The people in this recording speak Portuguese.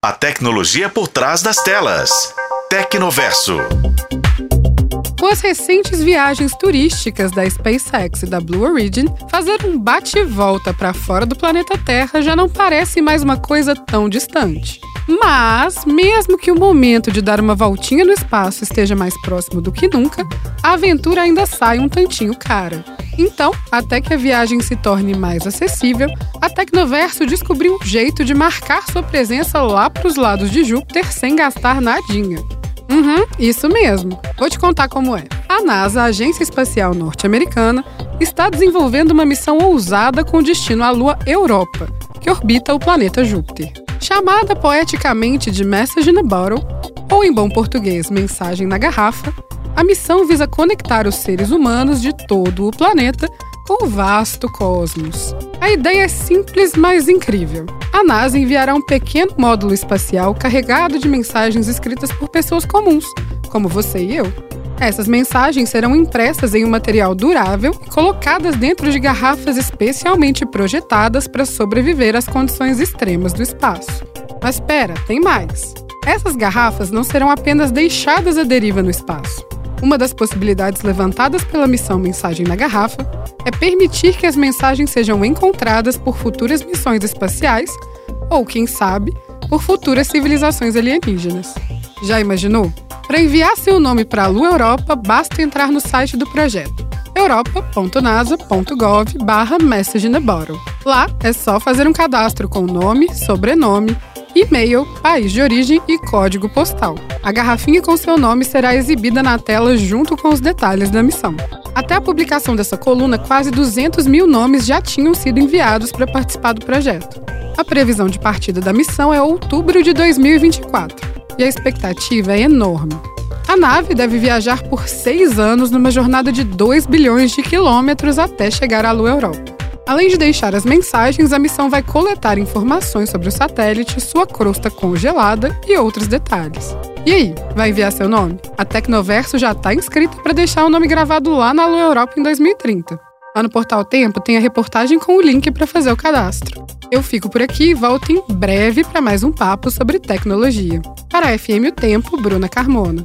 A tecnologia por trás das telas. Tecnoverso. Com as recentes viagens turísticas da SpaceX e da Blue Origin, fazer um bate-volta para fora do planeta Terra já não parece mais uma coisa tão distante. Mas, mesmo que o momento de dar uma voltinha no espaço esteja mais próximo do que nunca, a aventura ainda sai um tantinho cara. Então, até que a viagem se torne mais acessível, a Tecnoverso descobriu um jeito de marcar sua presença lá para os lados de Júpiter sem gastar nadinha. Uhum, isso mesmo. Vou te contar como é. A NASA, a Agência Espacial Norte-Americana, está desenvolvendo uma missão ousada com destino à Lua Europa, que orbita o planeta Júpiter. Chamada poeticamente de Message in a Bottle, ou em bom português, Mensagem na Garrafa, a missão visa conectar os seres humanos de todo o planeta com o vasto cosmos. A ideia é simples, mas incrível. A NASA enviará um pequeno módulo espacial carregado de mensagens escritas por pessoas comuns, como você e eu. Essas mensagens serão impressas em um material durável e colocadas dentro de garrafas especialmente projetadas para sobreviver às condições extremas do espaço. Mas espera, tem mais. Essas garrafas não serão apenas deixadas à deriva no espaço. Uma das possibilidades levantadas pela missão Mensagem na Garrafa é permitir que as mensagens sejam encontradas por futuras missões espaciais ou, quem sabe, por futuras civilizações alienígenas. Já imaginou? Para enviar seu nome para a Lua Europa, basta entrar no site do projeto europa.nasa.gov barra Lá é só fazer um cadastro com nome, sobrenome, e-mail, país de origem e código postal. A garrafinha com seu nome será exibida na tela junto com os detalhes da missão. Até a publicação dessa coluna, quase 200 mil nomes já tinham sido enviados para participar do projeto. A previsão de partida da missão é outubro de 2024 e a expectativa é enorme. A nave deve viajar por seis anos numa jornada de 2 bilhões de quilômetros até chegar à Lua Europa. Além de deixar as mensagens, a missão vai coletar informações sobre o satélite, sua crosta congelada e outros detalhes. E aí, vai enviar seu nome? A Tecnoverso já está inscrita para deixar o nome gravado lá na Lua Europa em 2030. Lá no Portal Tempo tem a reportagem com o link para fazer o cadastro. Eu fico por aqui e volto em breve para mais um papo sobre tecnologia. Para a FM O Tempo, Bruna Carmona.